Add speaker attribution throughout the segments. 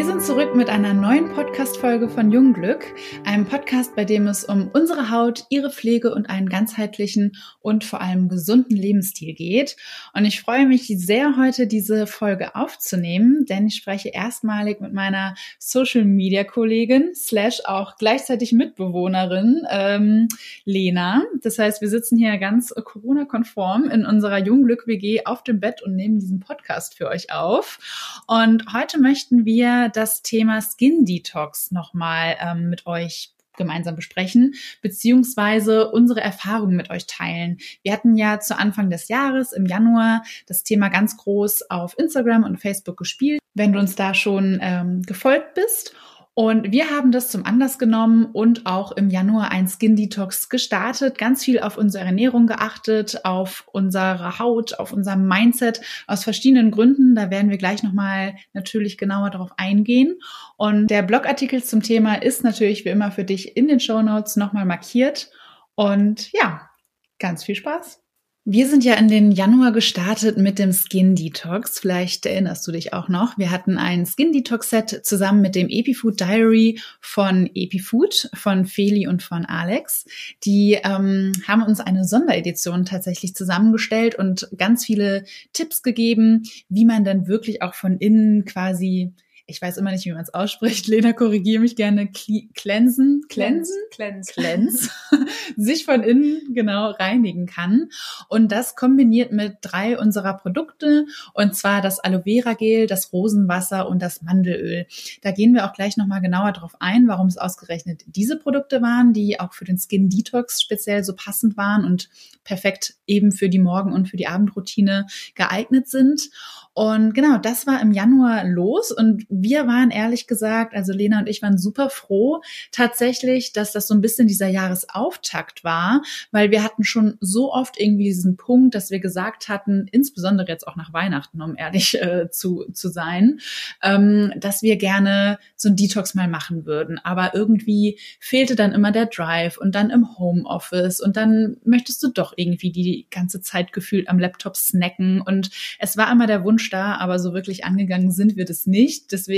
Speaker 1: Wir sind zurück mit einer neuen Podcast-Folge von Jungglück, einem Podcast, bei dem es um unsere Haut, ihre Pflege und einen ganzheitlichen und vor allem gesunden Lebensstil geht. Und ich freue mich sehr, heute diese Folge aufzunehmen, denn ich spreche erstmalig mit meiner Social-Media-Kollegin slash auch gleichzeitig Mitbewohnerin ähm, Lena. Das heißt, wir sitzen hier ganz Corona-konform in unserer Jungglück-WG auf dem Bett und nehmen diesen Podcast für euch auf. Und heute möchten wir das Thema Skin Detox nochmal ähm, mit euch gemeinsam besprechen, beziehungsweise unsere Erfahrungen mit euch teilen. Wir hatten ja zu Anfang des Jahres im Januar das Thema ganz groß auf Instagram und Facebook gespielt. Wenn du uns da schon ähm, gefolgt bist und wir haben das zum Anlass genommen und auch im Januar ein Skin Detox gestartet, ganz viel auf unsere Ernährung geachtet, auf unsere Haut, auf unser Mindset aus verschiedenen Gründen. Da werden wir gleich nochmal natürlich genauer darauf eingehen. Und der Blogartikel zum Thema ist natürlich wie immer für dich in den Show Notes nochmal markiert. Und ja, ganz viel Spaß. Wir sind ja in den Januar gestartet mit dem Skin Detox. Vielleicht erinnerst du dich auch noch. Wir hatten ein Skin Detox Set zusammen mit dem Epifood Diary von Epifood, von Feli und von Alex. Die ähm, haben uns eine Sonderedition tatsächlich zusammengestellt und ganz viele Tipps gegeben, wie man dann wirklich auch von innen quasi ich weiß immer nicht, wie man es ausspricht. Lena, korrigiere mich gerne. Cleansen, cleansen,
Speaker 2: cleanse,
Speaker 1: cleanse, sich von innen genau reinigen kann. Und das kombiniert mit drei unserer Produkte und zwar das Aloe Vera Gel, das Rosenwasser und das Mandelöl. Da gehen wir auch gleich nochmal genauer drauf ein, warum es ausgerechnet diese Produkte waren, die auch für den Skin Detox speziell so passend waren und perfekt eben für die Morgen- und für die Abendroutine geeignet sind. Und genau, das war im Januar los und wir waren ehrlich gesagt, also Lena und ich waren super froh tatsächlich, dass das so ein bisschen dieser Jahresauftakt war, weil wir hatten schon so oft irgendwie diesen Punkt, dass wir gesagt hatten, insbesondere jetzt auch nach Weihnachten, um ehrlich äh, zu, zu sein, ähm, dass wir gerne so ein Detox mal machen würden. Aber irgendwie fehlte dann immer der Drive und dann im Homeoffice und dann möchtest du doch irgendwie die ganze Zeit gefühlt am Laptop snacken und es war immer der Wunsch, da, aber so wirklich angegangen sind wir das nicht. Deswegen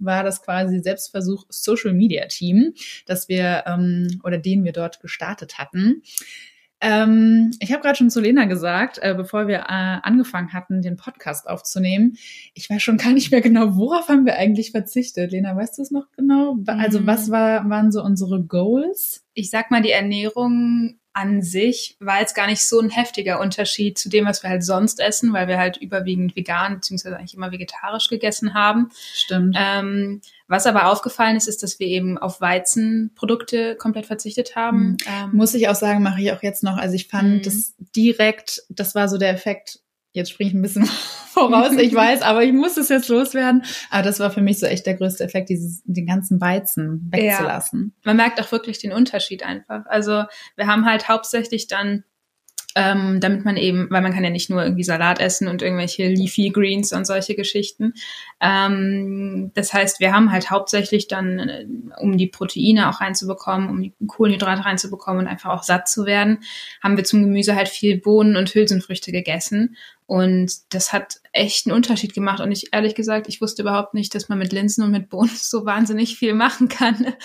Speaker 1: war das quasi Selbstversuch Social Media Team, dass wir ähm, oder den wir dort gestartet hatten. Ähm, ich habe gerade schon zu Lena gesagt, äh, bevor wir äh, angefangen hatten, den Podcast aufzunehmen, ich weiß schon gar nicht mehr genau, worauf haben wir eigentlich verzichtet. Lena, weißt du es noch genau? Also was mhm. war, waren so unsere Goals?
Speaker 2: Ich sag mal, die Ernährung an sich war jetzt gar nicht so ein heftiger Unterschied zu dem, was wir halt sonst essen, weil wir halt überwiegend vegan beziehungsweise eigentlich immer vegetarisch gegessen haben.
Speaker 1: Stimmt.
Speaker 2: Ähm, was aber aufgefallen ist, ist, dass wir eben auf Weizenprodukte komplett verzichtet haben. Mhm.
Speaker 1: Ähm, Muss ich auch sagen, mache ich auch jetzt noch. Also ich fand mhm. das direkt, das war so der Effekt, jetzt springe ich ein bisschen voraus, ich weiß, aber ich muss es jetzt loswerden. Aber das war für mich so echt der größte Effekt, dieses, den ganzen Weizen wegzulassen.
Speaker 2: Ja. Man merkt auch wirklich den Unterschied einfach. Also wir haben halt hauptsächlich dann ähm, damit man eben, weil man kann ja nicht nur irgendwie Salat essen und irgendwelche Leafy Greens und solche Geschichten. Ähm, das heißt, wir haben halt hauptsächlich dann, äh, um die Proteine auch reinzubekommen, um die Kohlenhydrate reinzubekommen und einfach auch satt zu werden, haben wir zum Gemüse halt viel Bohnen und Hülsenfrüchte gegessen und das hat echt einen Unterschied gemacht. Und ich ehrlich gesagt, ich wusste überhaupt nicht, dass man mit Linsen und mit Bohnen so wahnsinnig viel machen kann.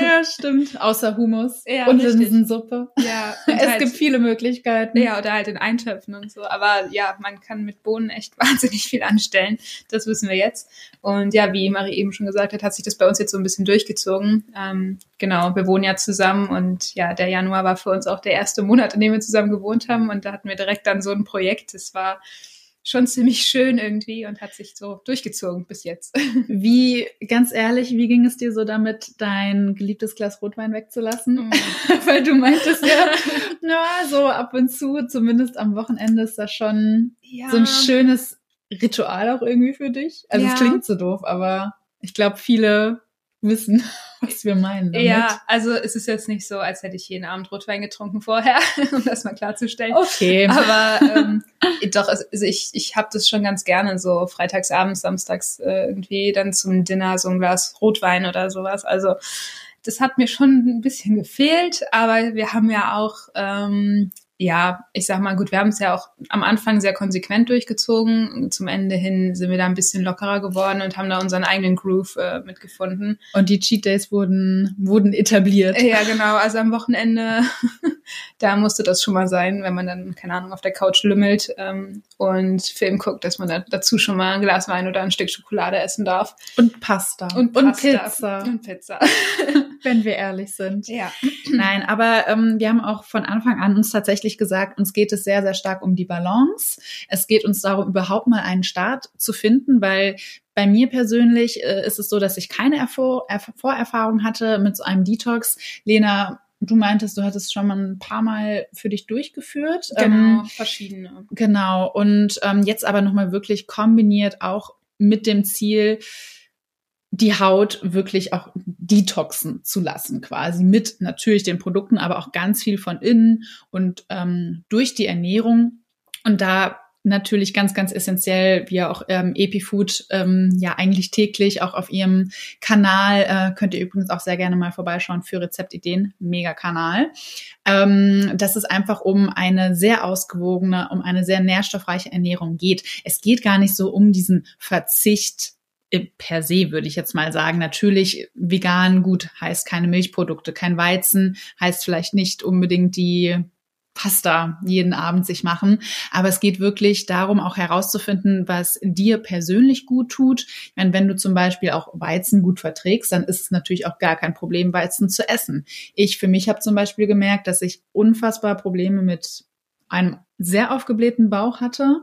Speaker 1: Ja, stimmt. Außer Humus
Speaker 2: ja,
Speaker 1: und richtig. Linsensuppe.
Speaker 2: Ja.
Speaker 1: es halt, gibt viele Möglichkeiten.
Speaker 2: Ja, oder halt in Eintöpfen und so. Aber ja, man kann mit Bohnen echt wahnsinnig viel anstellen. Das wissen wir jetzt. Und ja, wie Marie eben schon gesagt hat, hat sich das bei uns jetzt so ein bisschen durchgezogen. Ähm, genau, wir wohnen ja zusammen und ja, der Januar war für uns auch der erste Monat, in dem wir zusammen gewohnt haben. Und da hatten wir direkt dann so ein Projekt. Das war schon ziemlich schön irgendwie und hat sich so durchgezogen bis jetzt.
Speaker 1: Wie, ganz ehrlich, wie ging es dir so damit, dein geliebtes Glas Rotwein wegzulassen? Mm. Weil du meintest ja, na, so ab und zu, zumindest am Wochenende ist das schon ja. so ein schönes Ritual auch irgendwie für dich. Also ja. es klingt so doof, aber ich glaube, viele wissen, was wir meinen. Damit.
Speaker 2: Ja, also es ist jetzt nicht so, als hätte ich jeden Abend Rotwein getrunken vorher, um das mal klarzustellen.
Speaker 1: Okay.
Speaker 2: Aber ähm, doch, also ich, ich habe das schon ganz gerne, so freitagsabends, samstags äh, irgendwie dann zum Dinner so ein Glas Rotwein oder sowas. Also das hat mir schon ein bisschen gefehlt, aber wir haben ja auch ähm, ja, ich sag mal, gut, wir haben es ja auch am Anfang sehr konsequent durchgezogen. Zum Ende hin sind wir da ein bisschen lockerer geworden und haben da unseren eigenen Groove äh, mitgefunden.
Speaker 1: Und die Cheat Days wurden, wurden etabliert.
Speaker 2: Ja, genau. Also am Wochenende, da musste das schon mal sein, wenn man dann, keine Ahnung, auf der Couch lümmelt ähm, und Film guckt, dass man da dazu schon mal ein Glas Wein oder ein Stück Schokolade essen darf.
Speaker 1: Und Pasta.
Speaker 2: Und, Pasta. und Pizza.
Speaker 1: Und Pizza. wenn wir ehrlich sind.
Speaker 2: Ja.
Speaker 1: Nein, aber ähm, wir haben auch von Anfang an uns tatsächlich gesagt, uns geht es sehr, sehr stark um die Balance. Es geht uns darum, überhaupt mal einen Start zu finden, weil bei mir persönlich äh, ist es so, dass ich keine Ervor Erf Vorerfahrung hatte mit so einem Detox. Lena, du meintest, du hattest schon mal ein paar Mal für dich durchgeführt.
Speaker 2: Genau, ähm, verschiedene.
Speaker 1: Genau. Und ähm, jetzt aber nochmal wirklich kombiniert auch mit dem Ziel, die Haut wirklich auch detoxen zu lassen, quasi mit natürlich den Produkten, aber auch ganz viel von innen und ähm, durch die Ernährung. Und da natürlich ganz, ganz essentiell, wie auch ähm, EpiFood ähm, ja eigentlich täglich auch auf ihrem Kanal, äh, könnt ihr übrigens auch sehr gerne mal vorbeischauen für Rezeptideen, mega Kanal. Ähm, dass es einfach um eine sehr ausgewogene, um eine sehr nährstoffreiche Ernährung geht. Es geht gar nicht so um diesen Verzicht per se, würde ich jetzt mal sagen. Natürlich, vegan gut heißt keine Milchprodukte, kein Weizen, heißt vielleicht nicht unbedingt die Pasta jeden Abend sich machen. Aber es geht wirklich darum, auch herauszufinden, was dir persönlich gut tut. Ich meine, wenn du zum Beispiel auch Weizen gut verträgst, dann ist es natürlich auch gar kein Problem, Weizen zu essen. Ich für mich habe zum Beispiel gemerkt, dass ich unfassbar Probleme mit einem sehr aufgeblähten Bauch hatte,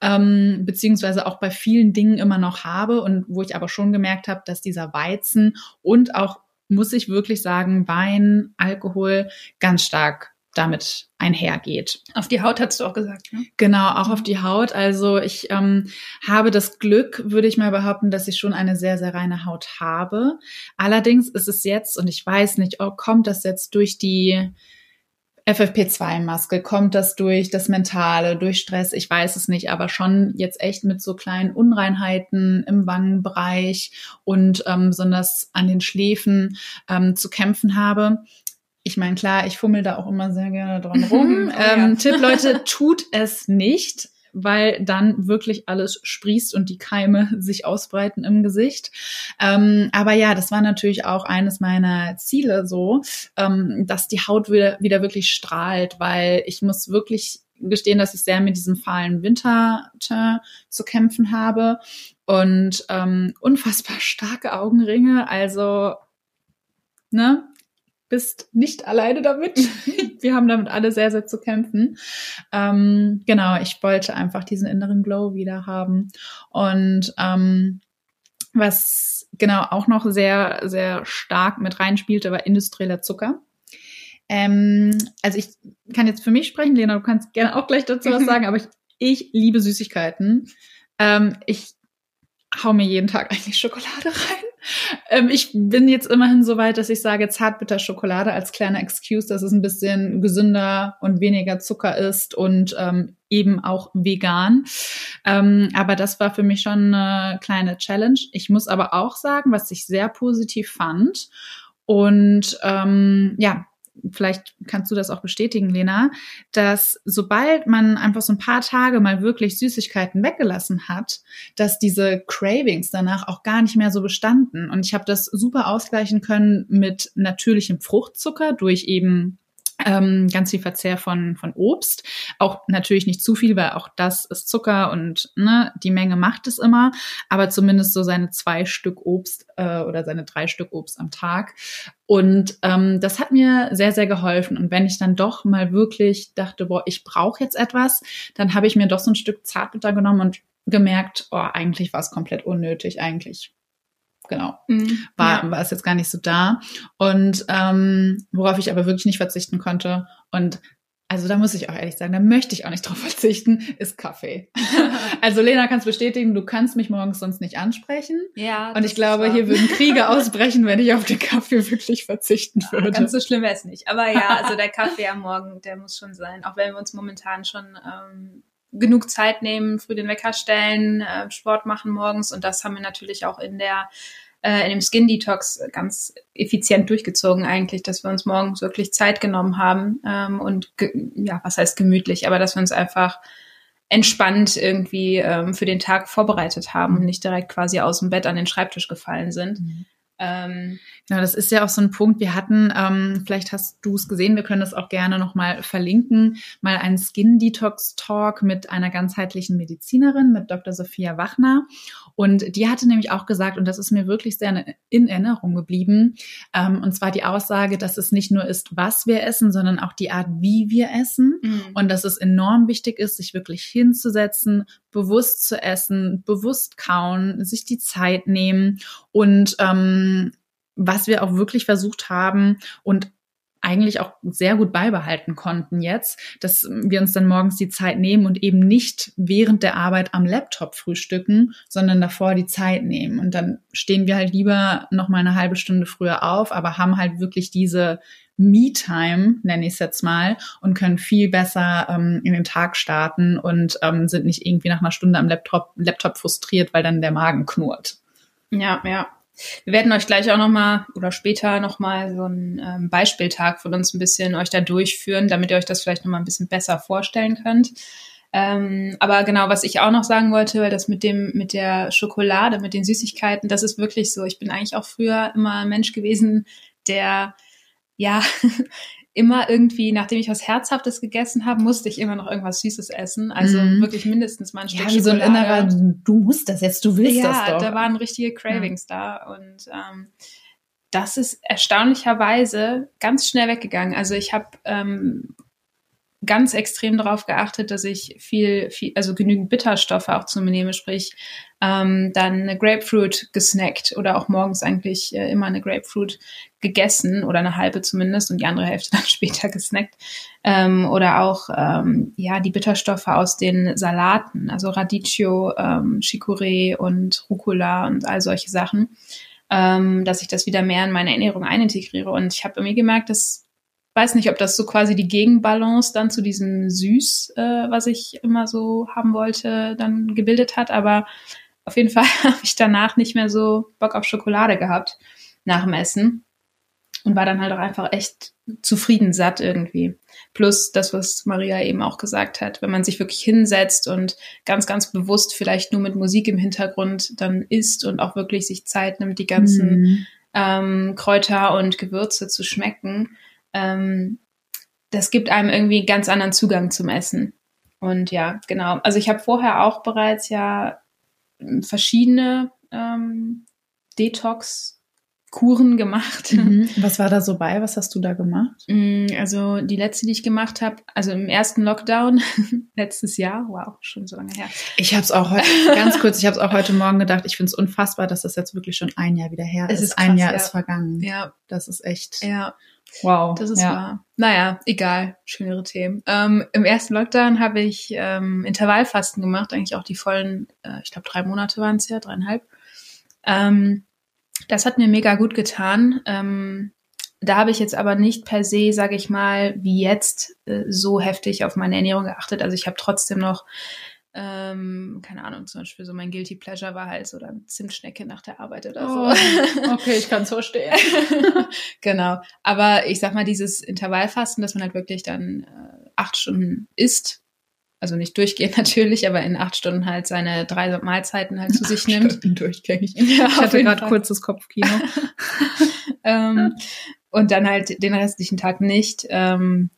Speaker 1: ähm, beziehungsweise auch bei vielen Dingen immer noch habe und wo ich aber schon gemerkt habe, dass dieser Weizen und auch, muss ich wirklich sagen, Wein, Alkohol ganz stark damit einhergeht.
Speaker 2: Auf die Haut hast du auch gesagt, ne?
Speaker 1: Genau, auch auf die Haut. Also ich ähm, habe das Glück, würde ich mal behaupten, dass ich schon eine sehr, sehr reine Haut habe. Allerdings ist es jetzt, und ich weiß nicht, oh, kommt das jetzt durch die FFP2-Maske? Kommt das durch das Mentale, durch Stress? Ich weiß es nicht, aber schon jetzt echt mit so kleinen Unreinheiten im Wangenbereich und ähm, besonders an den Schläfen ähm, zu kämpfen habe. Ich meine, klar, ich fummel da auch immer sehr gerne dran rum. oh, ähm, ja. Tipp, Leute, tut es nicht weil dann wirklich alles sprießt und die Keime sich ausbreiten im Gesicht. Ähm, aber ja, das war natürlich auch eines meiner Ziele so, ähm, dass die Haut wieder, wieder wirklich strahlt, weil ich muss wirklich gestehen, dass ich sehr mit diesem fahlen Winter zu kämpfen habe und ähm, unfassbar starke Augenringe. Also, ne, bist nicht alleine damit. Wir haben damit alle sehr, sehr zu kämpfen. Ähm, genau, ich wollte einfach diesen inneren Glow wieder haben. Und ähm, was genau auch noch sehr, sehr stark mit reinspielte, war industrieller Zucker. Ähm, also ich kann jetzt für mich sprechen, Lena, du kannst gerne auch gleich dazu was sagen, aber ich, ich liebe Süßigkeiten. Ähm, ich hau mir jeden Tag eigentlich Schokolade rein. Ähm, ich bin jetzt immerhin so weit, dass ich sage Zartbitter-Schokolade als kleiner Excuse, dass es ein bisschen gesünder und weniger Zucker ist und ähm, eben auch vegan. Ähm, aber das war für mich schon eine kleine Challenge. Ich muss aber auch sagen, was ich sehr positiv fand. Und ähm, ja, vielleicht kannst du das auch bestätigen, Lena, dass sobald man einfach so ein paar Tage mal wirklich Süßigkeiten weggelassen hat, dass diese Cravings danach auch gar nicht mehr so bestanden. Und ich habe das super ausgleichen können mit natürlichem Fruchtzucker durch eben ähm, ganz viel Verzehr von, von Obst. Auch natürlich nicht zu viel, weil auch das ist Zucker und ne, die Menge macht es immer. Aber zumindest so seine zwei Stück Obst äh, oder seine drei Stück Obst am Tag. Und ähm, das hat mir sehr, sehr geholfen. Und wenn ich dann doch mal wirklich dachte, boah, ich brauche jetzt etwas, dann habe ich mir doch so ein Stück Zartbitter genommen und gemerkt, oh, eigentlich war es komplett unnötig. Eigentlich genau. Mhm, war, ja. war es jetzt gar nicht so da. Und ähm, worauf ich aber wirklich nicht verzichten konnte und also da muss ich auch ehrlich sagen, da möchte ich auch nicht drauf verzichten, ist Kaffee. also Lena kannst bestätigen, du kannst mich morgens sonst nicht ansprechen.
Speaker 2: Ja.
Speaker 1: Und ich glaube, hier würden Kriege ausbrechen, wenn ich auf den Kaffee wirklich verzichten würde.
Speaker 2: Ganz so schlimm wäre es nicht. Aber ja, also der Kaffee am Morgen, der muss schon sein. Auch wenn wir uns momentan schon ähm, genug Zeit nehmen, früh den Wecker stellen, äh, Sport machen morgens. Und das haben wir natürlich auch in der äh, in dem Skin Detox ganz effizient durchgezogen eigentlich, dass wir uns morgens wirklich Zeit genommen haben ähm, und ja, was heißt gemütlich, aber dass wir uns einfach entspannt irgendwie ähm, für den Tag vorbereitet haben und nicht direkt quasi aus dem Bett an den Schreibtisch gefallen sind. Mhm.
Speaker 1: Ähm, ja, das ist ja auch so ein Punkt. Wir hatten, ähm, vielleicht hast du es gesehen, wir können das auch gerne nochmal verlinken, mal einen Skin Detox Talk mit einer ganzheitlichen Medizinerin, mit Dr. Sophia Wachner. Und die hatte nämlich auch gesagt, und das ist mir wirklich sehr in Erinnerung geblieben, ähm, und zwar die Aussage, dass es nicht nur ist, was wir essen, sondern auch die Art, wie wir essen. Mhm. Und dass es enorm wichtig ist, sich wirklich hinzusetzen, bewusst zu essen, bewusst kauen, sich die Zeit nehmen und ähm, was wir auch wirklich versucht haben und eigentlich auch sehr gut beibehalten konnten jetzt, dass wir uns dann morgens die Zeit nehmen und eben nicht während der Arbeit am Laptop frühstücken, sondern davor die Zeit nehmen. Und dann stehen wir halt lieber noch mal eine halbe Stunde früher auf, aber haben halt wirklich diese Me-Time, nenne ich es jetzt mal, und können viel besser ähm, in den Tag starten und ähm, sind nicht irgendwie nach einer Stunde am Laptop, Laptop frustriert, weil dann der Magen knurrt.
Speaker 2: Ja, ja. Wir werden euch gleich auch nochmal oder später nochmal so einen ähm, Beispieltag von uns ein bisschen euch da durchführen, damit ihr euch das vielleicht nochmal ein bisschen besser vorstellen könnt. Ähm, aber genau, was ich auch noch sagen wollte, weil das mit dem, mit der Schokolade, mit den Süßigkeiten, das ist wirklich so. Ich bin eigentlich auch früher immer ein Mensch gewesen, der ja immer irgendwie, nachdem ich was Herzhaftes gegessen habe, musste ich immer noch irgendwas Süßes essen. Also mm. wirklich mindestens mal ein Stück
Speaker 1: ja, wie so ein innerer, du musst das jetzt, du willst ja, das doch.
Speaker 2: Ja, da waren richtige Cravings ja. da und ähm, das ist erstaunlicherweise ganz schnell weggegangen. Also ich habe ähm, ganz extrem darauf geachtet, dass ich viel, viel, also genügend Bitterstoffe auch zu mir nehme, sprich ähm, dann eine Grapefruit gesnackt oder auch morgens eigentlich äh, immer eine Grapefruit gegessen oder eine halbe zumindest und die andere Hälfte dann später gesnackt. Ähm, oder auch ähm, ja die Bitterstoffe aus den Salaten, also Radicchio, ähm, Chicorée und Rucola und all solche Sachen, ähm, dass ich das wieder mehr in meine Ernährung einintegriere. Und ich habe irgendwie gemerkt, dass weiß nicht, ob das so quasi die Gegenbalance dann zu diesem Süß, äh, was ich immer so haben wollte, dann gebildet hat. Aber auf jeden Fall habe ich danach nicht mehr so Bock auf Schokolade gehabt nach dem Essen und war dann halt auch einfach echt zufrieden satt irgendwie. Plus das, was Maria eben auch gesagt hat, wenn man sich wirklich hinsetzt und ganz, ganz bewusst vielleicht nur mit Musik im Hintergrund dann isst und auch wirklich sich Zeit nimmt, die ganzen mhm. ähm, Kräuter und Gewürze zu schmecken, ähm, das gibt einem irgendwie einen ganz anderen Zugang zum Essen. Und ja, genau. Also ich habe vorher auch bereits ja verschiedene ähm, Detox Kuren gemacht.
Speaker 1: Mhm. Was war da so bei? Was hast du da gemacht?
Speaker 2: Mm, also die letzte, die ich gemacht habe, also im ersten Lockdown letztes Jahr, wow, schon so lange her.
Speaker 1: Ich habe es auch heute, ganz kurz, ich habe es auch heute Morgen gedacht, ich finde es unfassbar, dass das jetzt wirklich schon ein Jahr wieder her ist. ist krass, ein Jahr ja. ist vergangen.
Speaker 2: Ja.
Speaker 1: Das ist echt.
Speaker 2: Ja. Wow. Das ist ja. wahr. Naja, egal. Schönere Themen. Ähm, Im ersten Lockdown habe ich ähm, Intervallfasten gemacht, eigentlich auch die vollen, äh, ich glaube drei Monate waren es ja, dreieinhalb. Ähm, das hat mir mega gut getan. Ähm, da habe ich jetzt aber nicht per se, sage ich mal, wie jetzt äh, so heftig auf meine Ernährung geachtet. Also ich habe trotzdem noch ähm, keine Ahnung, zum Beispiel so mein Guilty Pleasure war halt so dann Zimtschnecke nach der Arbeit oder so.
Speaker 1: Oh, okay, ich kann es verstehen.
Speaker 2: genau. Aber ich sag mal, dieses Intervallfasten, dass man halt wirklich dann äh, acht Stunden isst, also nicht durchgehend natürlich, aber in acht Stunden halt seine drei Mahlzeiten halt zu sich nimmt.
Speaker 1: Stunden durchgängig. Ja, ich hatte gerade kurzes Kopfkino.
Speaker 2: ähm, und dann halt den restlichen Tag nicht. Ähm,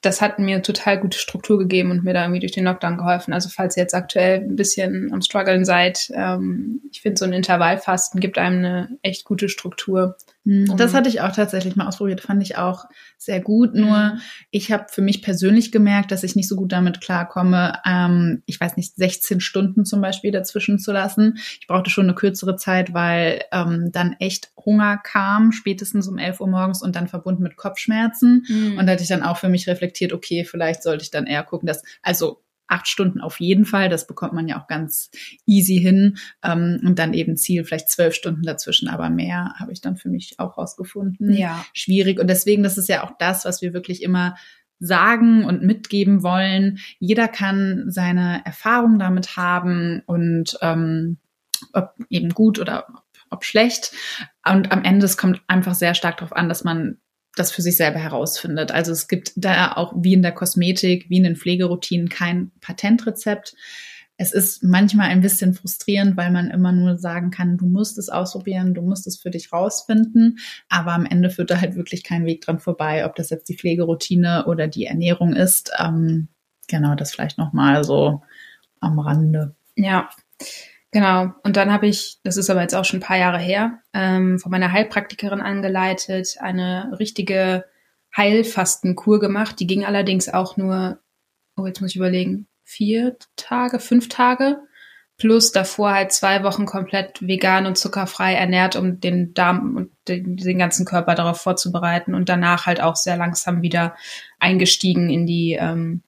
Speaker 2: das hat mir total gute Struktur gegeben und mir da irgendwie durch den Lockdown geholfen. Also falls ihr jetzt aktuell ein bisschen am struggeln seid, ähm, ich finde so ein Intervallfasten gibt einem eine echt gute Struktur.
Speaker 1: Mhm. Das hatte ich auch tatsächlich mal ausprobiert, fand ich auch sehr gut. Nur mhm. ich habe für mich persönlich gemerkt, dass ich nicht so gut damit klarkomme, ähm, ich weiß nicht, 16 Stunden zum Beispiel dazwischen zu lassen. Ich brauchte schon eine kürzere Zeit, weil ähm, dann echt Hunger kam, spätestens um 11 Uhr morgens und dann verbunden mit Kopfschmerzen. Mhm. Und da hatte ich dann auch für mich reflektiert, okay, vielleicht sollte ich dann eher gucken, dass, also acht Stunden auf jeden Fall. Das bekommt man ja auch ganz easy hin. Ähm, und dann eben Ziel vielleicht zwölf Stunden dazwischen, aber mehr habe ich dann für mich auch rausgefunden.
Speaker 2: Ja.
Speaker 1: Schwierig. Und deswegen, das ist ja auch das, was wir wirklich immer sagen und mitgeben wollen. Jeder kann seine Erfahrung damit haben und ähm, ob eben gut oder ob schlecht. Und am Ende, es kommt einfach sehr stark darauf an, dass man das für sich selber herausfindet. Also es gibt da auch wie in der Kosmetik, wie in den Pflegeroutinen kein Patentrezept. Es ist manchmal ein bisschen frustrierend, weil man immer nur sagen kann, du musst es ausprobieren, du musst es für dich rausfinden. Aber am Ende führt da halt wirklich kein Weg dran vorbei, ob das jetzt die Pflegeroutine oder die Ernährung ist. Ähm, genau, das vielleicht nochmal so am Rande.
Speaker 2: Ja, genau. Und dann habe ich, das ist aber jetzt auch schon ein paar Jahre her, ähm, von meiner Heilpraktikerin angeleitet, eine richtige Heilfastenkur gemacht. Die ging allerdings auch nur, oh, jetzt muss ich überlegen, vier Tage, fünf Tage. Plus davor halt zwei Wochen komplett vegan und zuckerfrei ernährt, um den Darm und den, den ganzen Körper darauf vorzubereiten und danach halt auch sehr langsam wieder eingestiegen in die ähm,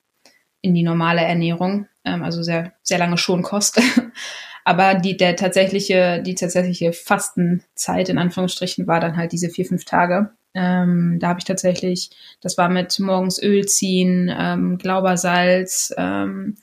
Speaker 2: in die normale Ernährung, ähm, also sehr, sehr lange Schonkost. Aber die, der tatsächliche, die tatsächliche Fastenzeit in Anführungsstrichen war dann halt diese vier, fünf Tage. Ähm, da habe ich tatsächlich, das war mit morgens Öl ziehen, ähm, Glaubersalz, ähm,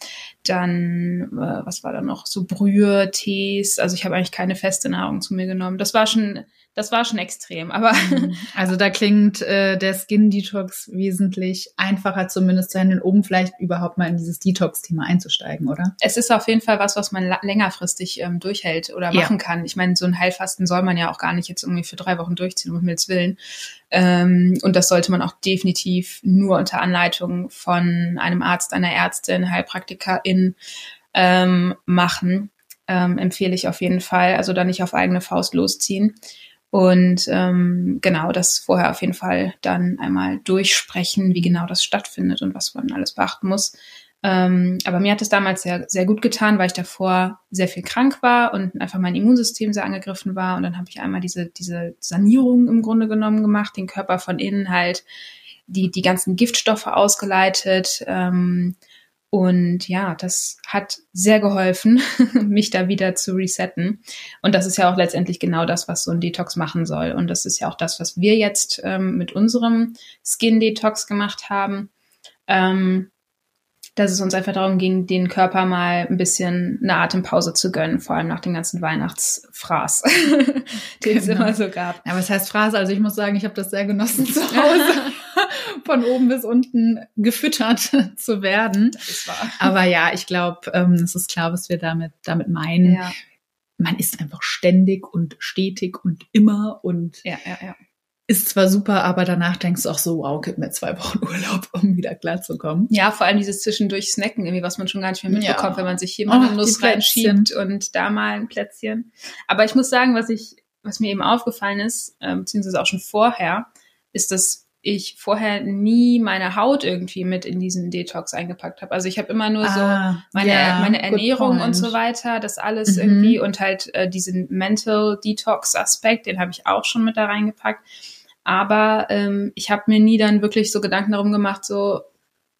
Speaker 2: dann, äh, was war da noch, so Brühe, Tees. Also ich habe eigentlich keine feste Nahrung zu mir genommen. Das war schon das war schon extrem. Aber
Speaker 1: mhm. also da klingt äh, der Skin Detox wesentlich einfacher, zumindest zu handeln, um vielleicht überhaupt mal in dieses Detox-Thema einzusteigen, oder?
Speaker 2: Es ist auf jeden Fall was, was man längerfristig ähm, durchhält oder machen ja. kann. Ich meine, so ein Heilfasten soll man ja auch gar nicht jetzt irgendwie für drei Wochen durchziehen, um Himmels Willen. Ähm, und das sollte man auch definitiv nur unter Anleitung von einem Arzt, einer Ärztin, Heilpraktikerin ähm, machen. Ähm, empfehle ich auf jeden Fall. Also da nicht auf eigene Faust losziehen. Und ähm, genau, das vorher auf jeden Fall dann einmal durchsprechen, wie genau das stattfindet und was man alles beachten muss. Ähm, aber mir hat es damals sehr, sehr gut getan, weil ich davor sehr viel krank war und einfach mein Immunsystem sehr angegriffen war. Und dann habe ich einmal diese, diese Sanierung im Grunde genommen gemacht, den Körper von innen halt, die, die ganzen Giftstoffe ausgeleitet, ähm, und ja, das hat sehr geholfen, mich da wieder zu resetten. Und das ist ja auch letztendlich genau das, was so ein Detox machen soll. Und das ist ja auch das, was wir jetzt ähm, mit unserem Skin Detox gemacht haben. Ähm, dass es uns einfach darum ging, den Körper mal ein bisschen eine Atempause zu gönnen, vor allem nach dem ganzen Weihnachtsfraß, den genau. es immer so gab.
Speaker 1: Ja, was heißt Fraß? Also ich muss sagen, ich habe das sehr genossen zu Hause, von oben bis unten gefüttert zu werden. Das ist wahr. Aber ja, ich glaube, ähm, es ist klar, was wir damit, damit meinen. Ja. Man ist einfach ständig und stetig und immer und
Speaker 2: ja, ja, ja
Speaker 1: ist zwar super, aber danach denkst du auch so, wow, gib mir zwei Wochen Urlaub, um wieder klarzukommen.
Speaker 2: Ja, vor allem dieses zwischendurch Snacken, irgendwie, was man schon gar nicht mehr mitbekommt, ja. wenn man sich hier mal oh, eine Nuss reinschiebt und da mal ein Plätzchen. Aber ich muss sagen, was ich, was mir eben aufgefallen ist, äh, beziehungsweise auch schon vorher, ist, dass ich vorher nie meine Haut irgendwie mit in diesen Detox eingepackt habe. Also ich habe immer nur ah, so meine, yeah, meine Ernährung und so weiter, das alles mhm. irgendwie und halt äh, diesen Mental Detox Aspekt, den habe ich auch schon mit da reingepackt. Aber ähm, ich habe mir nie dann wirklich so Gedanken darum gemacht, so,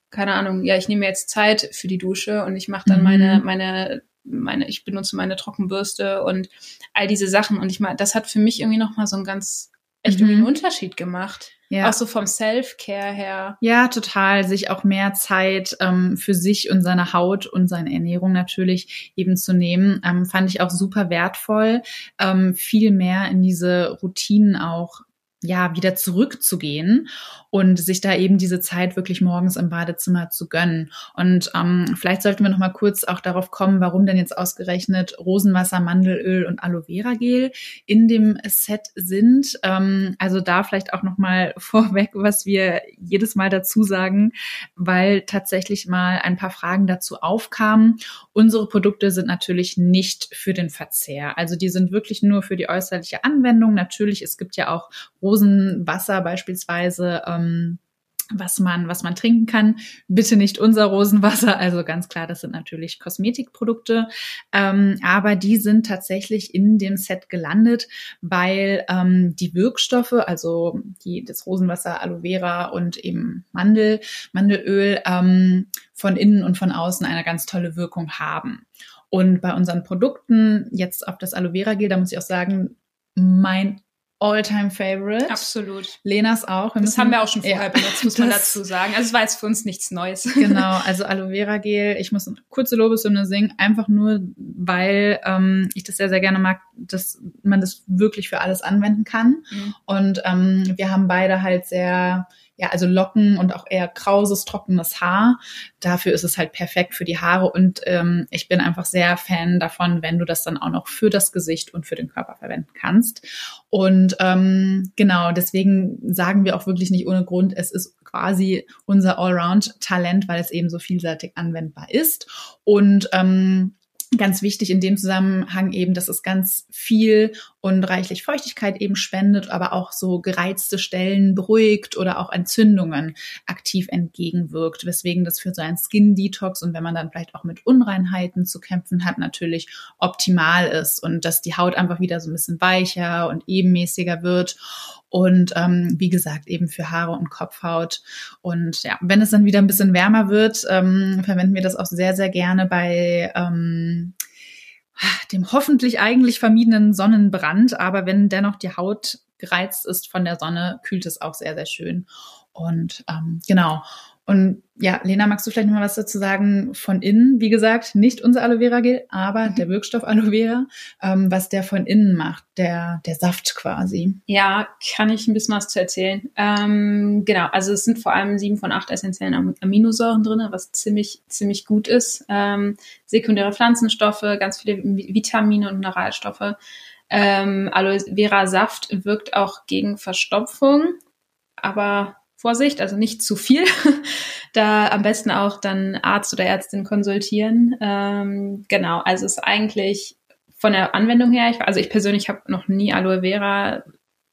Speaker 2: keine Ahnung, ja, ich nehme jetzt Zeit für die Dusche und ich mache dann mhm. meine, meine, meine, ich benutze meine Trockenbürste und all diese Sachen. Und ich meine, das hat für mich irgendwie nochmal so einen ganz echt mhm. irgendwie einen Unterschied gemacht. Ja. Auch so vom Self-Care her.
Speaker 1: Ja, total. Sich auch mehr Zeit ähm, für sich und seine Haut und seine Ernährung natürlich eben zu nehmen, ähm, fand ich auch super wertvoll. Ähm, viel mehr in diese Routinen auch ja, wieder zurückzugehen und sich da eben diese Zeit wirklich morgens im Badezimmer zu gönnen. Und ähm, vielleicht sollten wir noch mal kurz auch darauf kommen, warum denn jetzt ausgerechnet Rosenwasser, Mandelöl und Aloe Vera Gel in dem Set sind. Ähm, also da vielleicht auch noch mal vorweg, was wir jedes Mal dazu sagen, weil tatsächlich mal ein paar Fragen dazu aufkamen. Unsere Produkte sind natürlich nicht für den Verzehr. Also die sind wirklich nur für die äußerliche Anwendung. Natürlich, es gibt ja auch Rosenwasser beispielsweise. Ähm, was man, was man trinken kann. Bitte nicht unser Rosenwasser. Also ganz klar, das sind natürlich Kosmetikprodukte. Ähm, aber die sind tatsächlich in dem Set gelandet, weil ähm, die Wirkstoffe, also die, das Rosenwasser, Aloe Vera und eben Mandel, Mandelöl, ähm, von innen und von außen eine ganz tolle Wirkung haben. Und bei unseren Produkten, jetzt auf das Aloe Vera Gel, da muss ich auch sagen, mein All-time Favorite.
Speaker 2: Absolut.
Speaker 1: Lenas auch.
Speaker 2: Wir das haben wir auch schon vorher ja, benutzt, muss man dazu sagen. Also es war jetzt für uns nichts Neues.
Speaker 1: Genau, also Aloe Vera Gel. Ich muss eine kurze Lobeshymne singen, einfach nur, weil ähm, ich das sehr, sehr gerne mag, dass man das wirklich für alles anwenden kann. Mhm. Und ähm, wir haben beide halt sehr ja, also Locken und auch eher krauses, trockenes Haar. Dafür ist es halt perfekt für die Haare und ähm, ich bin einfach sehr Fan davon, wenn du das dann auch noch für das Gesicht und für den Körper verwenden kannst. Und ähm, genau, deswegen sagen wir auch wirklich nicht ohne Grund, es ist quasi unser Allround-Talent, weil es eben so vielseitig anwendbar ist. Und ähm, Ganz wichtig in dem Zusammenhang eben, dass es ganz viel und reichlich Feuchtigkeit eben spendet, aber auch so gereizte Stellen beruhigt oder auch Entzündungen aktiv entgegenwirkt, weswegen das für so ein Skin Detox und wenn man dann vielleicht auch mit Unreinheiten zu kämpfen hat, natürlich optimal ist und dass die Haut einfach wieder so ein bisschen weicher und ebenmäßiger wird und ähm, wie gesagt eben für Haare und Kopfhaut. Und ja, wenn es dann wieder ein bisschen wärmer wird, ähm, verwenden wir das auch sehr, sehr gerne bei ähm, dem hoffentlich eigentlich vermiedenen Sonnenbrand. Aber wenn dennoch die Haut gereizt ist von der Sonne, kühlt es auch sehr, sehr schön. Und ähm, genau. Und ja, Lena, magst du vielleicht noch mal was dazu sagen von innen? Wie gesagt, nicht unser Aloe Vera Gel, aber mhm. der Wirkstoff Aloe Vera, ähm, was der von innen macht, der, der Saft quasi.
Speaker 2: Ja, kann ich ein bisschen was zu erzählen. Ähm, genau, also es sind vor allem sieben von acht essentiellen Aminosäuren drin, was ziemlich, ziemlich gut ist. Ähm, sekundäre Pflanzenstoffe, ganz viele Vitamine und Mineralstoffe. Ähm, Aloe Vera Saft wirkt auch gegen Verstopfung, aber Vorsicht, also nicht zu viel. da am besten auch dann Arzt oder Ärztin konsultieren. Ähm, genau, also es ist eigentlich von der Anwendung her, ich, also ich persönlich habe noch nie Aloe Vera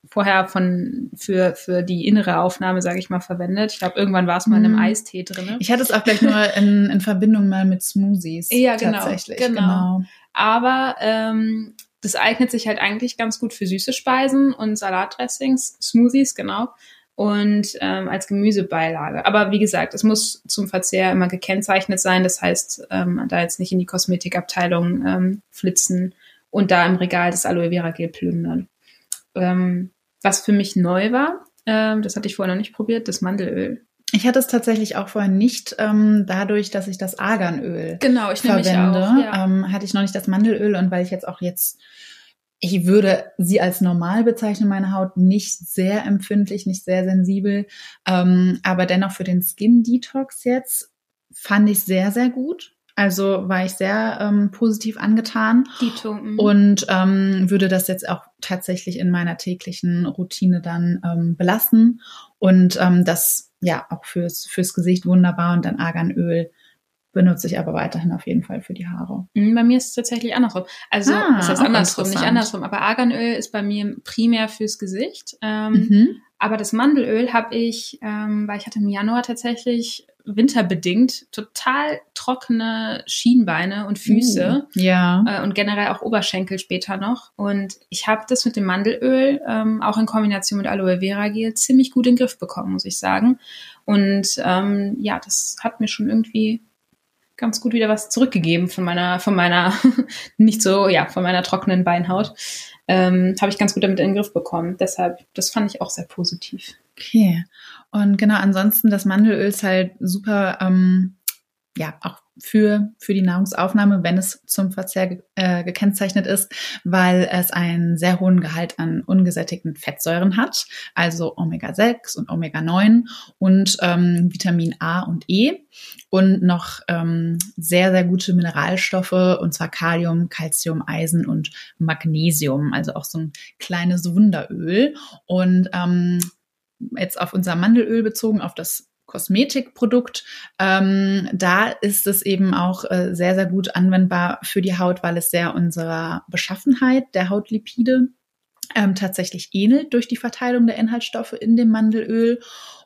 Speaker 2: vorher von für für die innere Aufnahme, sage ich mal, verwendet. Ich glaube, irgendwann war es mal in einem mm. Eistee drin.
Speaker 1: Ich hatte es auch gleich nur in, in Verbindung mal mit Smoothies.
Speaker 2: Ja, genau. Tatsächlich. Genau. genau. Aber ähm, das eignet sich halt eigentlich ganz gut für süße Speisen und Salatdressings, Smoothies, genau und ähm, als Gemüsebeilage. Aber wie gesagt, es muss zum Verzehr immer gekennzeichnet sein. Das heißt, ähm, da jetzt nicht in die Kosmetikabteilung ähm, flitzen und da im Regal das Aloe Vera Gel plündern. Ähm, was für mich neu war, ähm, das hatte ich vorher noch nicht probiert, das Mandelöl.
Speaker 1: Ich hatte es tatsächlich auch vorher nicht, ähm, dadurch, dass ich das Arganöl
Speaker 2: genau, ich
Speaker 1: verwende,
Speaker 2: auch,
Speaker 1: ja. ähm, hatte ich noch nicht das Mandelöl und weil ich jetzt auch jetzt ich würde sie als normal bezeichnen, meine Haut, nicht sehr empfindlich, nicht sehr sensibel, ähm, aber dennoch für den Skin Detox jetzt fand ich sehr, sehr gut. Also war ich sehr ähm, positiv angetan.
Speaker 2: Dito, mhm.
Speaker 1: und ähm, würde das jetzt auch tatsächlich in meiner täglichen Routine dann ähm, belassen. Und ähm, das ja auch fürs fürs Gesicht wunderbar. Und dann Arganöl benutze ich aber weiterhin auf jeden Fall für die Haare.
Speaker 2: Mhm, bei mir ist es tatsächlich andersrum. Also, ah, das heißt andersrum, nicht andersrum, aber Arganöl ist bei mir primär fürs Gesicht. Ähm, mhm. Aber das Mandelöl habe ich, ähm, weil ich hatte im Januar tatsächlich winterbedingt total trockene Schienbeine und Füße.
Speaker 1: Mm, ja.
Speaker 2: Äh, und generell auch Oberschenkel später noch. Und ich habe das mit dem Mandelöl, ähm, auch in Kombination mit Aloe Vera Gel, ziemlich gut in den Griff bekommen, muss ich sagen. Und ähm, ja, das hat mir schon irgendwie ganz gut wieder was zurückgegeben von meiner, von meiner, nicht so, ja, von meiner trockenen Beinhaut. Ähm, habe ich ganz gut damit in den Griff bekommen. Deshalb, das fand ich auch sehr positiv.
Speaker 1: Okay. Und genau, ansonsten das Mandelöl ist halt super, ähm, ja, auch für, für die Nahrungsaufnahme, wenn es zum Verzehr äh, gekennzeichnet ist, weil es einen sehr hohen Gehalt an ungesättigten Fettsäuren hat, also Omega-6 und Omega-9 und ähm, Vitamin A und E und noch ähm, sehr, sehr gute Mineralstoffe, und zwar Kalium, Calcium, Eisen und Magnesium, also auch so ein kleines Wunderöl. Und ähm, jetzt auf unser Mandelöl bezogen, auf das Kosmetikprodukt. Ähm, da ist es eben auch äh, sehr, sehr gut anwendbar für die Haut, weil es sehr unserer Beschaffenheit der Hautlipide ähm, tatsächlich ähnelt durch die Verteilung der Inhaltsstoffe in dem Mandelöl.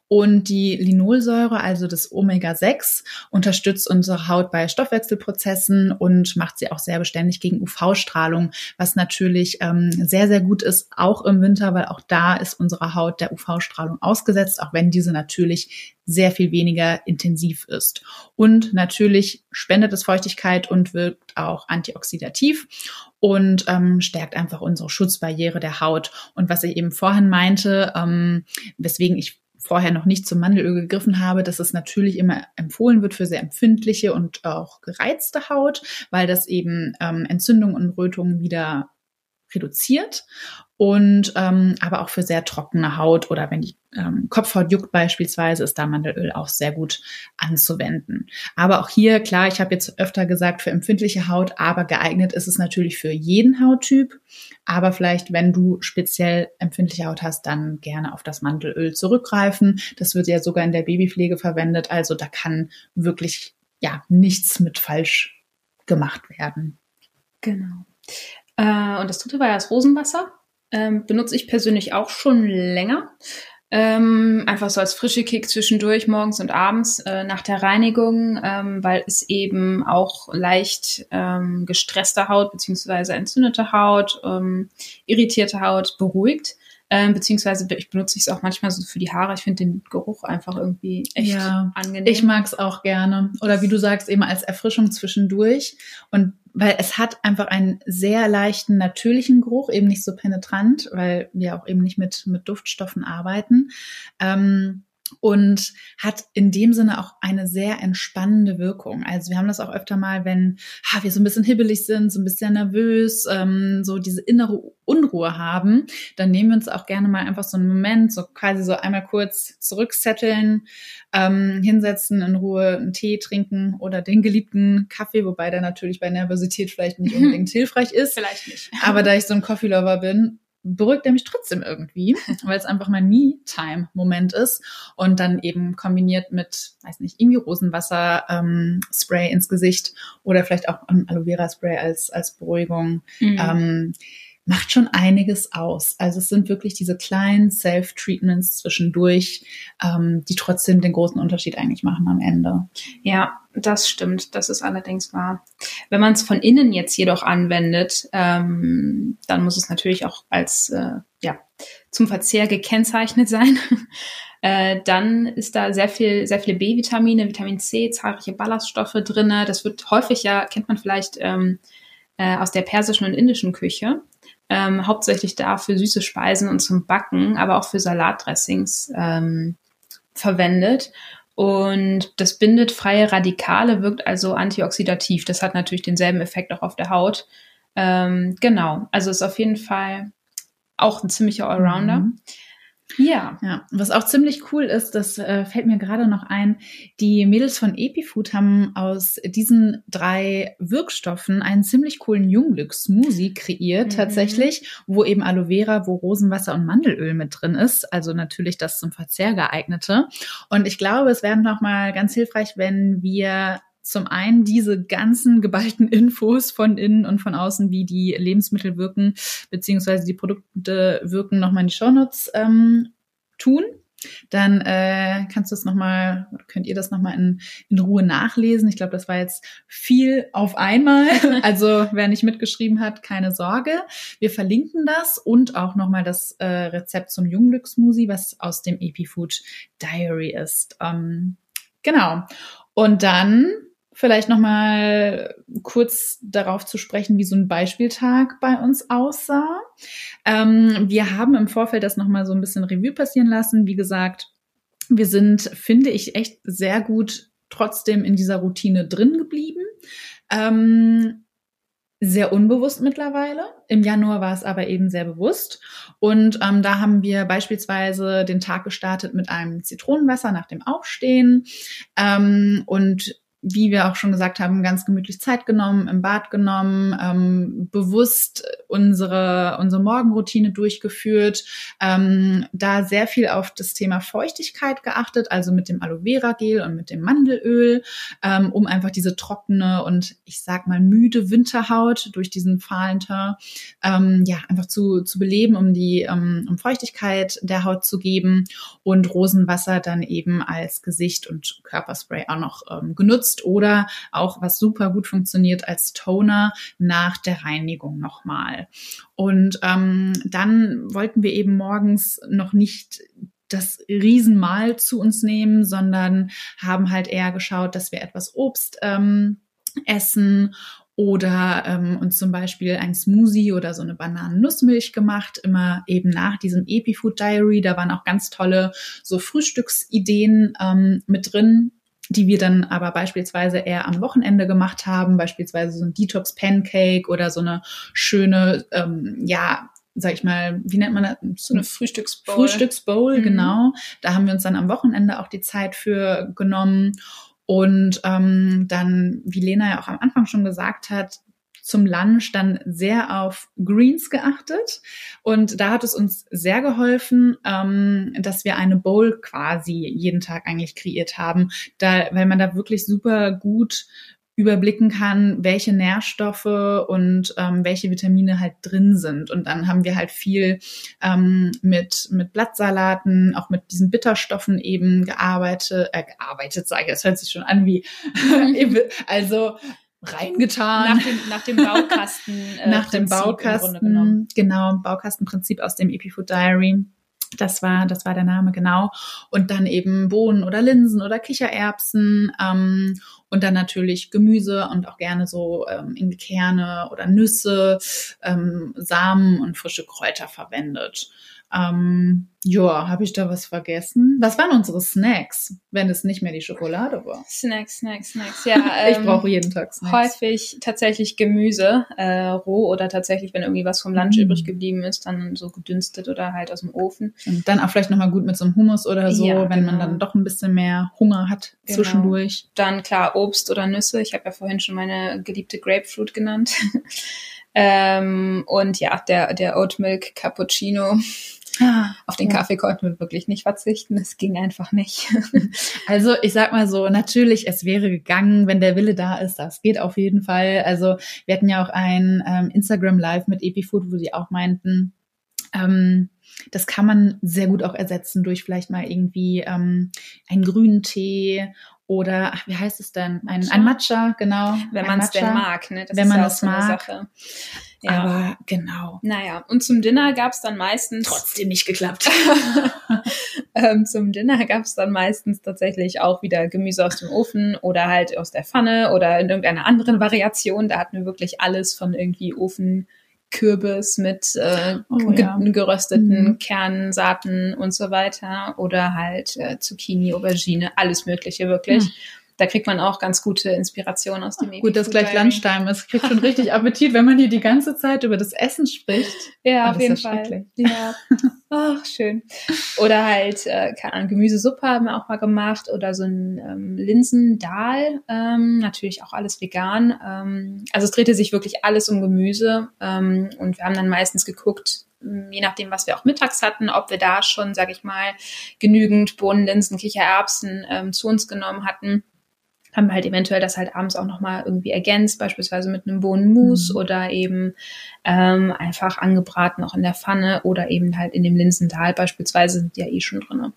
Speaker 1: Und die Linolsäure, also das Omega-6, unterstützt unsere Haut bei Stoffwechselprozessen und macht sie auch sehr beständig gegen UV-Strahlung, was natürlich ähm, sehr, sehr gut ist, auch im Winter, weil auch da ist unsere Haut der UV-Strahlung ausgesetzt, auch wenn diese natürlich sehr viel weniger intensiv ist. Und natürlich spendet es Feuchtigkeit und wirkt auch antioxidativ und ähm, stärkt einfach unsere Schutzbarriere der Haut. Und was ich eben vorhin meinte, ähm, weswegen ich vorher noch nicht zum Mandelöl gegriffen habe, dass es natürlich immer empfohlen wird für sehr empfindliche und auch gereizte Haut, weil das eben ähm, Entzündungen und Rötungen wieder reduziert und ähm, aber auch für sehr trockene Haut oder wenn die ähm, Kopfhaut juckt beispielsweise, ist da Mandelöl auch sehr gut anzuwenden. Aber auch hier, klar, ich habe jetzt öfter gesagt, für empfindliche Haut, aber geeignet ist es natürlich für jeden Hauttyp. Aber vielleicht, wenn du speziell empfindliche Haut hast, dann gerne auf das Mandelöl zurückgreifen. Das wird ja sogar in der Babypflege verwendet. Also da kann wirklich ja nichts mit falsch gemacht werden.
Speaker 2: Genau. Äh, und das dritte war ja das Rosenwasser. Ähm, benutze ich persönlich auch schon länger. Ähm, einfach so als frische Kick zwischendurch, morgens und abends äh, nach der Reinigung, ähm, weil es eben auch leicht ähm, gestresste Haut beziehungsweise entzündete Haut, ähm, irritierte Haut beruhigt. Ähm, beziehungsweise ich benutze es auch manchmal so für die Haare. Ich finde den Geruch einfach irgendwie echt ja, angenehm.
Speaker 1: Ich mag es auch gerne. Oder wie du sagst, eben als Erfrischung zwischendurch. Und weil es hat einfach einen sehr leichten, natürlichen Geruch, eben nicht so penetrant, weil wir auch eben nicht mit, mit Duftstoffen arbeiten. Ähm, und hat in dem Sinne auch eine sehr entspannende Wirkung. Also wir haben das auch öfter mal, wenn ha, wir so ein bisschen hibbelig sind, so ein bisschen nervös, ähm, so diese innere Unruhe haben, dann nehmen wir uns auch gerne mal einfach so einen Moment, so quasi so einmal kurz zurücksetteln, ähm, hinsetzen, in Ruhe einen Tee trinken oder den geliebten Kaffee, wobei der natürlich bei Nervosität vielleicht nicht unbedingt hilfreich ist.
Speaker 2: Vielleicht nicht.
Speaker 1: Aber da ich so ein Coffee-Lover bin, beruhigt er mich trotzdem irgendwie, weil es einfach mein Me-Time-Moment ist und dann eben kombiniert mit, weiß nicht, irgendwie Rosenwasser, ähm, Spray ins Gesicht oder vielleicht auch ein Aloe Vera Spray als, als Beruhigung. Mhm. Ähm, macht schon einiges aus. Also es sind wirklich diese kleinen Self-Treatments zwischendurch, ähm, die trotzdem den großen Unterschied eigentlich machen am Ende.
Speaker 2: Ja, das stimmt. Das ist allerdings wahr. Wenn man es von innen jetzt jedoch anwendet, ähm, dann muss es natürlich auch als äh, ja zum Verzehr gekennzeichnet sein. äh, dann ist da sehr viel, sehr viele B-Vitamine, Vitamin C, zahlreiche Ballaststoffe drinne. Das wird häufig ja kennt man vielleicht ähm, äh, aus der persischen und indischen Küche ähm, hauptsächlich da für süße Speisen und zum Backen, aber auch für Salatdressings ähm, verwendet. Und das bindet freie Radikale, wirkt also antioxidativ. Das hat natürlich denselben Effekt auch auf der Haut. Ähm, genau, also ist auf jeden Fall auch ein ziemlicher Allrounder. Mhm.
Speaker 1: Ja. ja. Was auch ziemlich cool ist, das äh, fällt mir gerade noch ein, die Mädels von Epifood haben aus diesen drei Wirkstoffen einen ziemlich coolen Junglück-Smoothie kreiert, mhm. tatsächlich, wo eben Aloe Vera, wo Rosenwasser und Mandelöl mit drin ist. Also natürlich das zum Verzehr geeignete. Und ich glaube, es wäre nochmal ganz hilfreich, wenn wir zum einen diese ganzen geballten Infos von innen und von außen, wie die Lebensmittel wirken, beziehungsweise die Produkte wirken, nochmal in die Shownotes ähm, tun. Dann äh, kannst du es nochmal, könnt ihr das nochmal in, in Ruhe nachlesen. Ich glaube, das war jetzt viel auf einmal. Also wer nicht mitgeschrieben hat, keine Sorge. Wir verlinken das und auch nochmal das äh, Rezept zum Junglücksmusi, was aus dem Epifood Diary ist. Ähm, genau. Und dann vielleicht noch mal kurz darauf zu sprechen, wie so ein Beispieltag bei uns aussah. Ähm, wir haben im Vorfeld das noch mal so ein bisschen Revue passieren lassen. Wie gesagt, wir sind, finde ich, echt sehr gut trotzdem in dieser Routine drin geblieben. Ähm, sehr unbewusst mittlerweile. Im Januar war es aber eben sehr bewusst. Und ähm, da haben wir beispielsweise den Tag gestartet mit einem Zitronenwasser nach dem Aufstehen. Ähm, und wie wir auch schon gesagt haben, ganz gemütlich Zeit genommen, im Bad genommen, ähm, bewusst unsere, unsere Morgenroutine durchgeführt, ähm, da sehr viel auf das Thema Feuchtigkeit geachtet, also mit dem Aloe Vera Gel und mit dem Mandelöl, ähm, um einfach diese trockene und ich sag mal müde Winterhaut durch diesen fahlen Teint, ähm, ja, einfach zu, zu beleben, um die, ähm, um Feuchtigkeit der Haut zu geben und Rosenwasser dann eben als Gesicht und Körperspray auch noch ähm, genutzt benutzt oder auch, was super gut funktioniert, als Toner nach der Reinigung nochmal. Und ähm, dann wollten wir eben morgens noch nicht das Riesenmahl zu uns nehmen, sondern haben halt eher geschaut, dass wir etwas Obst ähm, essen oder ähm, uns zum Beispiel ein Smoothie oder so eine Bananen-Nussmilch gemacht, immer eben nach diesem Epifood Diary. Da waren auch ganz tolle so Frühstücksideen ähm, mit drin, die wir dann aber beispielsweise eher am Wochenende gemacht haben, beispielsweise so ein Detox Pancake oder so eine schöne, ähm, ja, sag ich mal, wie nennt man das?
Speaker 2: So eine Frühstücksbowl.
Speaker 1: Frühstücksbowl, mhm. genau. Da haben wir uns dann am Wochenende auch die Zeit für genommen. Und ähm, dann, wie Lena ja auch am Anfang schon gesagt hat, zum Lunch dann sehr auf Greens geachtet. Und da hat es uns sehr geholfen, ähm, dass wir eine Bowl quasi jeden Tag eigentlich kreiert haben, da, weil man da wirklich super gut überblicken kann, welche Nährstoffe und ähm, welche Vitamine halt drin sind. Und dann haben wir halt viel ähm, mit, mit Blattsalaten, auch mit diesen Bitterstoffen eben gearbeitet, äh, gearbeitet, sage ich, das hört sich schon an wie, also reingetan.
Speaker 2: Nach dem, nach dem Baukasten.
Speaker 1: Äh, nach dem Baukasten, genau, Baukastenprinzip aus dem Epifood Diary. Das war, das war der Name, genau. Und dann eben Bohnen oder Linsen oder Kichererbsen ähm, und dann natürlich Gemüse und auch gerne so ähm, irgendwie Kerne oder Nüsse, ähm, Samen und frische Kräuter verwendet. Ähm, ja, habe ich da was vergessen? Was waren unsere Snacks, wenn es nicht mehr die Schokolade war?
Speaker 2: Snacks, Snacks, Snacks. Ja,
Speaker 1: ähm, ich brauche jeden Tag
Speaker 2: Snacks. Häufig tatsächlich Gemüse, äh, roh oder tatsächlich, wenn irgendwie was vom Lunch mm. übrig geblieben ist, dann so gedünstet oder halt aus dem Ofen.
Speaker 1: Und dann auch vielleicht nochmal gut mit so einem Hummus oder so, ja, wenn genau. man dann doch ein bisschen mehr Hunger hat genau. zwischendurch.
Speaker 2: Dann klar Obst oder Nüsse. Ich habe ja vorhin schon meine geliebte Grapefruit genannt. ähm, und ja, der, der Oat Milk Cappuccino Auf den. Kaffee konnten wir wirklich nicht verzichten. Es ging einfach nicht.
Speaker 1: also ich sag mal so, natürlich, es wäre gegangen, wenn der Wille da ist. Das geht auf jeden Fall. Also wir hatten ja auch ein ähm, Instagram Live mit Epifood, wo sie auch meinten, ähm, das kann man sehr gut auch ersetzen durch vielleicht mal irgendwie ähm, einen grünen Tee oder ach, wie heißt es denn? Ein, ein Matcha, genau.
Speaker 2: Wenn man es denn mag, ne?
Speaker 1: Das Wenn man es mag. Ja. Aber genau.
Speaker 2: Naja, und zum Dinner gab es dann meistens.
Speaker 1: Trotzdem nicht geklappt.
Speaker 2: ähm, zum Dinner gab es dann meistens tatsächlich auch wieder Gemüse aus dem Ofen oder halt aus der Pfanne oder in irgendeiner anderen Variation. Da hatten wir wirklich alles von irgendwie Ofen. Kürbis mit äh, oh, ja. gerösteten mhm. Kernen, Saaten und so weiter oder halt äh, Zucchini, Aubergine, alles Mögliche wirklich. Mhm da kriegt man auch ganz gute Inspiration aus dem
Speaker 1: Ach, Gut, dass gleich Lunchtime ist. Kriegt schon richtig Appetit, wenn man hier die ganze Zeit über das Essen spricht.
Speaker 2: Ja, oh, auf jeden Fall. Ja. Ach, schön. Oder halt, äh, keine Ahnung, Gemüsesuppe haben wir auch mal gemacht oder so ein ähm, Linsendahl. Ähm, natürlich auch alles vegan. Ähm, also es drehte sich wirklich alles um Gemüse. Ähm, und wir haben dann meistens geguckt, je nachdem, was wir auch mittags hatten, ob wir da schon, sag ich mal, genügend Bohnen, Linsen, Kichererbsen ähm, zu uns genommen hatten haben halt eventuell das halt abends auch nochmal irgendwie ergänzt, beispielsweise mit einem Bohnenmus mhm. oder eben ähm, einfach angebraten auch in der Pfanne oder eben halt in dem Linsental beispielsweise sind die ja eh schon drin.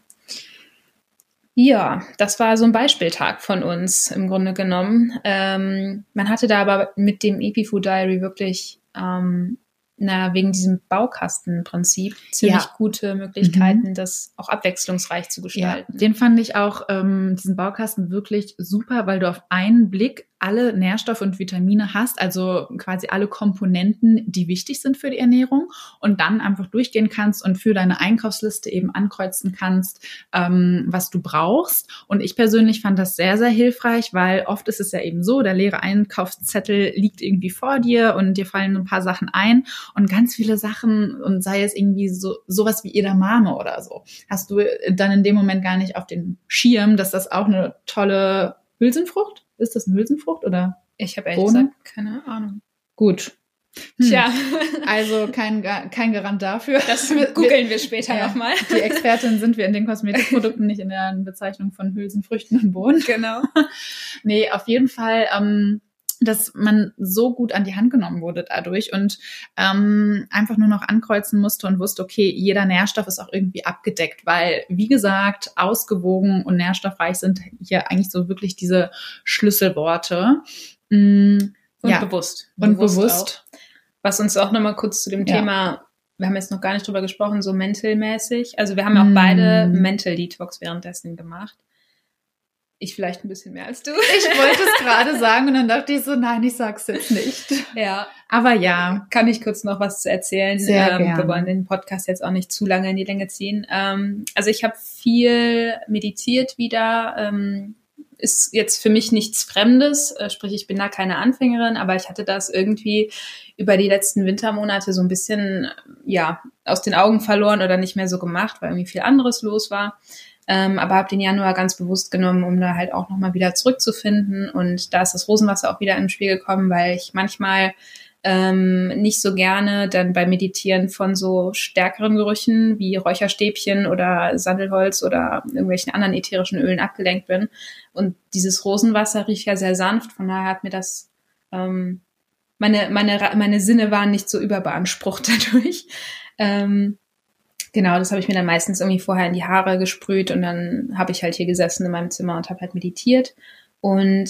Speaker 2: Ja, das war so ein Beispieltag von uns im Grunde genommen. Ähm, man hatte da aber mit dem Epifood Diary wirklich ähm, na, wegen diesem Baukastenprinzip ziemlich ja. gute Möglichkeiten, mhm. das auch abwechslungsreich zu gestalten.
Speaker 1: Ja, den fand ich auch, ähm, diesen Baukasten wirklich super, weil du auf einen Blick alle Nährstoffe und Vitamine hast, also quasi alle Komponenten, die wichtig sind für die Ernährung und dann einfach durchgehen kannst und für deine Einkaufsliste eben ankreuzen kannst, ähm, was du brauchst. Und ich persönlich fand das sehr, sehr hilfreich, weil oft ist es ja eben so, der leere Einkaufszettel liegt irgendwie vor dir und dir fallen ein paar Sachen ein und ganz viele Sachen und sei es irgendwie so sowas wie Edamame oder so, hast du dann in dem Moment gar nicht auf den Schirm, dass das auch eine tolle Hülsenfrucht? Ist das eine Hülsenfrucht oder?
Speaker 2: Ich habe ehrlich Bohne? gesagt keine Ahnung.
Speaker 1: Gut.
Speaker 2: Hm. Tja.
Speaker 1: Also kein, kein Garant dafür.
Speaker 2: Das googeln wir später ja, nochmal.
Speaker 1: Die Expertin sind wir in den Kosmetikprodukten, nicht in der Bezeichnung von Hülsenfrüchten und Bohnen.
Speaker 2: Genau.
Speaker 1: nee, auf jeden Fall, ähm, dass man so gut an die Hand genommen wurde dadurch und ähm, einfach nur noch ankreuzen musste und wusste, okay, jeder Nährstoff ist auch irgendwie abgedeckt, weil, wie gesagt, ausgewogen und nährstoffreich sind hier eigentlich so wirklich diese Schlüsselworte.
Speaker 2: Mm, und ja. bewusst.
Speaker 1: Und bewusst. bewusst.
Speaker 2: Was uns auch nochmal kurz zu dem ja. Thema, wir haben jetzt noch gar nicht drüber gesprochen, so mental-mäßig. Also wir haben ja auch mm. beide Mental Detox währenddessen gemacht. Ich vielleicht ein bisschen mehr als du.
Speaker 1: Ich wollte es gerade sagen und dann dachte ich so, nein, ich sag's jetzt nicht.
Speaker 2: Ja.
Speaker 1: Aber ja.
Speaker 2: Kann ich kurz noch was zu erzählen?
Speaker 1: Sehr
Speaker 2: ähm, Wir wollen den Podcast jetzt auch nicht zu lange in die Länge ziehen. Ähm, also ich habe viel meditiert wieder. Ähm, ist jetzt für mich nichts Fremdes, äh, sprich ich bin da keine Anfängerin, aber ich hatte das irgendwie über die letzten Wintermonate so ein bisschen ja aus den Augen verloren oder nicht mehr so gemacht, weil irgendwie viel anderes los war. Ähm, aber habe den Januar ganz bewusst genommen, um da halt auch nochmal wieder zurückzufinden. Und da ist das Rosenwasser auch wieder ins Spiel gekommen, weil ich manchmal ähm, nicht so gerne dann beim Meditieren von so stärkeren Gerüchen wie Räucherstäbchen oder Sandelholz oder irgendwelchen anderen ätherischen Ölen abgelenkt bin. Und dieses Rosenwasser riecht ja sehr sanft, von daher hat mir das ähm, meine, meine, meine Sinne waren nicht so überbeansprucht dadurch. Ähm, Genau, das habe ich mir dann meistens irgendwie vorher in die Haare gesprüht und dann habe ich halt hier gesessen in meinem Zimmer und habe halt meditiert. Und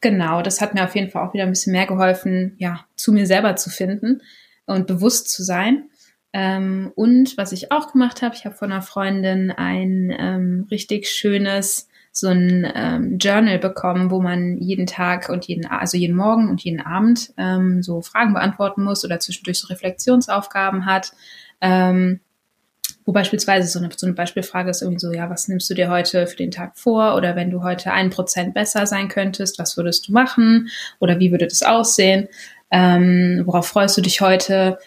Speaker 2: genau, das hat mir auf jeden Fall auch wieder ein bisschen mehr geholfen, ja, zu mir selber zu finden und bewusst zu sein. Ähm, und was ich auch gemacht habe, ich habe von einer Freundin ein ähm, richtig schönes so ein ähm, Journal bekommen, wo man jeden Tag und jeden, also jeden Morgen und jeden Abend ähm, so Fragen beantworten muss oder zwischendurch so Reflexionsaufgaben hat. Ähm, wo beispielsweise so eine, so eine Beispielfrage ist irgendwie so, ja, was nimmst du dir heute für den Tag vor? Oder wenn du heute ein Prozent besser sein könntest, was würdest du machen? Oder wie würde das aussehen? Ähm, worauf freust du dich heute?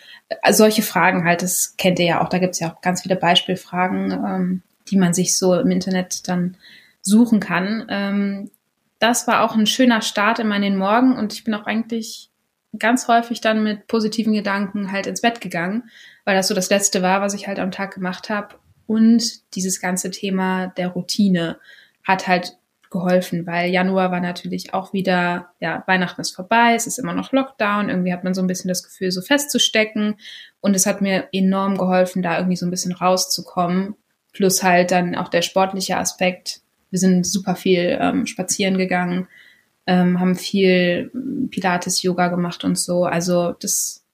Speaker 2: Also solche Fragen halt, das kennt ihr ja auch. Da gibt es ja auch ganz viele Beispielfragen, ähm, die man sich so im Internet dann suchen kann. Ähm, das war auch ein schöner Start in meinen Morgen und ich bin auch eigentlich ganz häufig dann mit positiven Gedanken halt ins Bett gegangen, weil das so das Letzte war, was ich halt am Tag gemacht habe. Und dieses ganze Thema der Routine hat halt geholfen, weil Januar war natürlich auch wieder, ja, Weihnachten ist vorbei, es ist immer noch Lockdown, irgendwie hat man so ein bisschen das Gefühl, so festzustecken. Und es hat mir enorm geholfen, da irgendwie so ein bisschen rauszukommen. Plus halt dann auch der sportliche Aspekt. Wir sind super viel ähm, spazieren gegangen ähm, haben viel Pilates, Yoga gemacht und so. Also das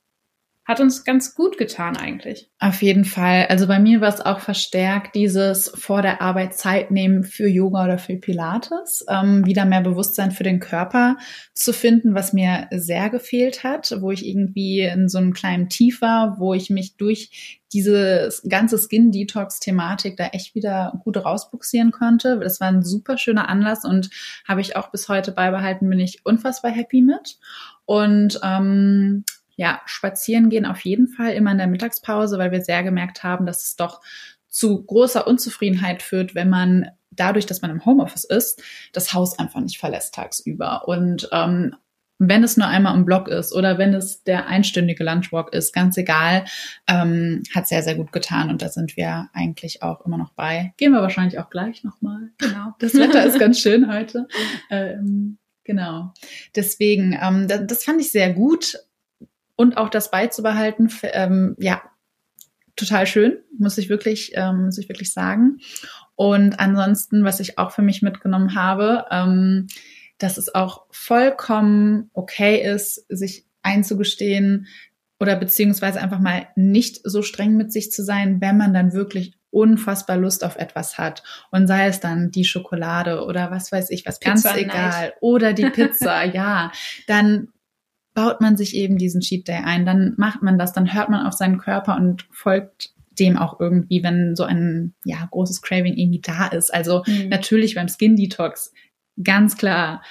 Speaker 2: hat uns ganz gut getan eigentlich.
Speaker 1: Auf jeden Fall. Also bei mir war es auch verstärkt, dieses vor der Arbeit Zeit nehmen für Yoga oder für Pilates, ähm, wieder mehr Bewusstsein für den Körper zu finden, was mir sehr gefehlt hat, wo ich irgendwie in so einem kleinen Tief war, wo ich mich durch diese ganze Skin-Detox-Thematik da echt wieder gut rausbuxieren konnte. Das war ein super schöner Anlass und habe ich auch bis heute beibehalten, bin ich unfassbar happy mit. Und ähm, ja, spazieren gehen auf jeden Fall immer in der Mittagspause, weil wir sehr gemerkt haben, dass es doch zu großer Unzufriedenheit führt, wenn man dadurch, dass man im Homeoffice ist, das Haus einfach nicht verlässt tagsüber. Und ähm, wenn es nur einmal im Block ist oder wenn es der einstündige Lunchwalk ist, ganz egal, ähm, hat sehr, sehr gut getan und da sind wir eigentlich auch immer noch bei. Gehen wir wahrscheinlich auch gleich nochmal. Genau. Das Wetter ist ganz schön heute. Ähm, genau. Deswegen, ähm, das, das fand ich sehr gut und auch das beizubehalten, ähm, ja, total schön, muss ich wirklich, ähm, muss ich wirklich sagen. Und ansonsten, was ich auch für mich mitgenommen habe, ähm, dass es auch vollkommen okay ist, sich einzugestehen oder beziehungsweise einfach mal nicht so streng mit sich zu sein, wenn man dann wirklich unfassbar Lust auf etwas hat. Und sei es dann die Schokolade oder was weiß ich, was Pizza ganz egal. Night. Oder die Pizza, ja. Dann baut man sich eben diesen Cheat Day ein, dann macht man das, dann hört man auf seinen Körper und folgt dem auch irgendwie, wenn so ein ja großes Craving irgendwie da ist. Also mhm. natürlich beim Skin Detox ganz klar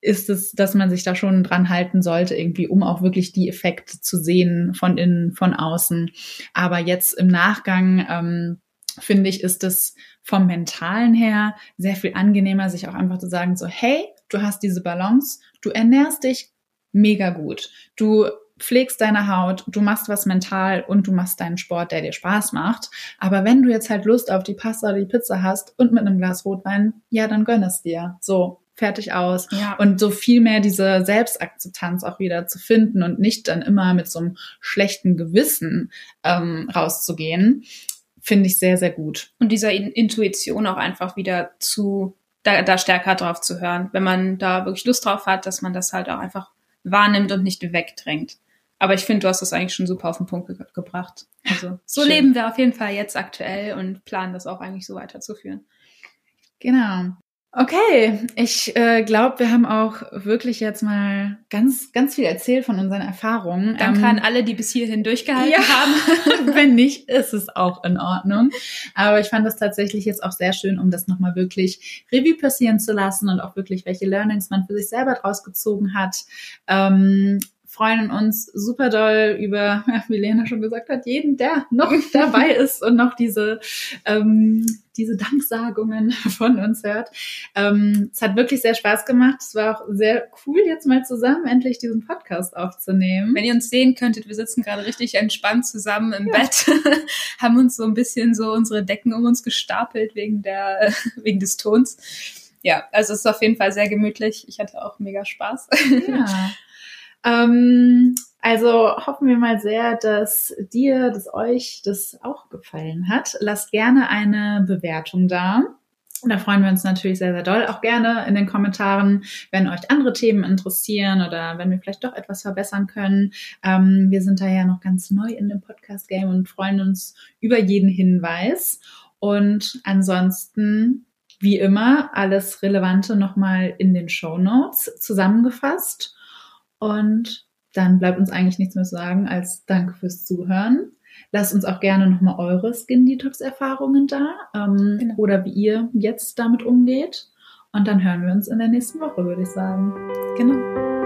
Speaker 1: ist es, dass man sich da schon dran halten sollte, irgendwie, um auch wirklich die Effekte zu sehen von innen, von außen. Aber jetzt im Nachgang ähm, finde ich, ist es vom Mentalen her sehr viel angenehmer, sich auch einfach zu sagen, so, hey, du hast diese Balance, du ernährst dich mega gut. Du pflegst deine Haut, du machst was mental und du machst deinen Sport, der dir Spaß macht. Aber wenn du jetzt halt Lust auf die Pasta oder die Pizza hast und mit einem Glas Rotwein, ja, dann gönn es dir. So, fertig aus. Ja. Und so viel mehr diese Selbstakzeptanz auch wieder zu finden und nicht dann immer mit so einem schlechten Gewissen ähm, rauszugehen, finde ich sehr, sehr gut.
Speaker 2: Und dieser Intuition auch einfach wieder zu, da, da stärker drauf zu hören, wenn man da wirklich Lust drauf hat, dass man das halt auch einfach wahrnimmt und nicht wegdrängt. Aber ich finde, du hast das eigentlich schon super auf den Punkt ge gebracht. Also so Schön. leben wir auf jeden Fall jetzt aktuell und planen das auch eigentlich so weiterzuführen.
Speaker 1: Genau. Okay, ich äh, glaube, wir haben auch wirklich jetzt mal ganz, ganz viel erzählt von unseren Erfahrungen.
Speaker 2: Danke ähm, an alle, die bis hierhin durchgehalten ja, haben.
Speaker 1: Wenn nicht, ist es auch in Ordnung. Aber ich fand das tatsächlich jetzt auch sehr schön, um das nochmal wirklich Revue passieren zu lassen und auch wirklich, welche Learnings man für sich selber draus gezogen hat. Ähm, freuen uns super doll über, wie Lena schon gesagt hat, jeden, der noch dabei ist und noch diese, ähm, diese Danksagungen von uns hört. Ähm, es hat wirklich sehr Spaß gemacht. Es war auch sehr cool, jetzt mal zusammen endlich diesen Podcast aufzunehmen.
Speaker 2: Wenn ihr uns sehen könntet, wir sitzen gerade richtig entspannt zusammen im ja. Bett, haben uns so ein bisschen so unsere Decken um uns gestapelt wegen der, wegen des Tons. Ja, also es ist auf jeden Fall sehr gemütlich. Ich hatte auch mega Spaß.
Speaker 1: Ja. Ähm, also hoffen wir mal sehr, dass dir, dass euch das auch gefallen hat. Lasst gerne eine Bewertung da. Da freuen wir uns natürlich sehr, sehr doll. Auch gerne in den Kommentaren, wenn euch andere Themen interessieren oder wenn wir vielleicht doch etwas verbessern können. Ähm, wir sind da ja noch ganz neu in dem Podcast-Game und freuen uns über jeden Hinweis. Und ansonsten, wie immer, alles Relevante nochmal in den Show Notes zusammengefasst. Und dann bleibt uns eigentlich nichts mehr zu sagen als Danke fürs Zuhören. Lasst uns auch gerne nochmal eure Skin Detox Erfahrungen da ähm, genau. oder wie ihr jetzt damit umgeht. Und dann hören wir uns in der nächsten Woche, würde ich sagen.
Speaker 2: Genau.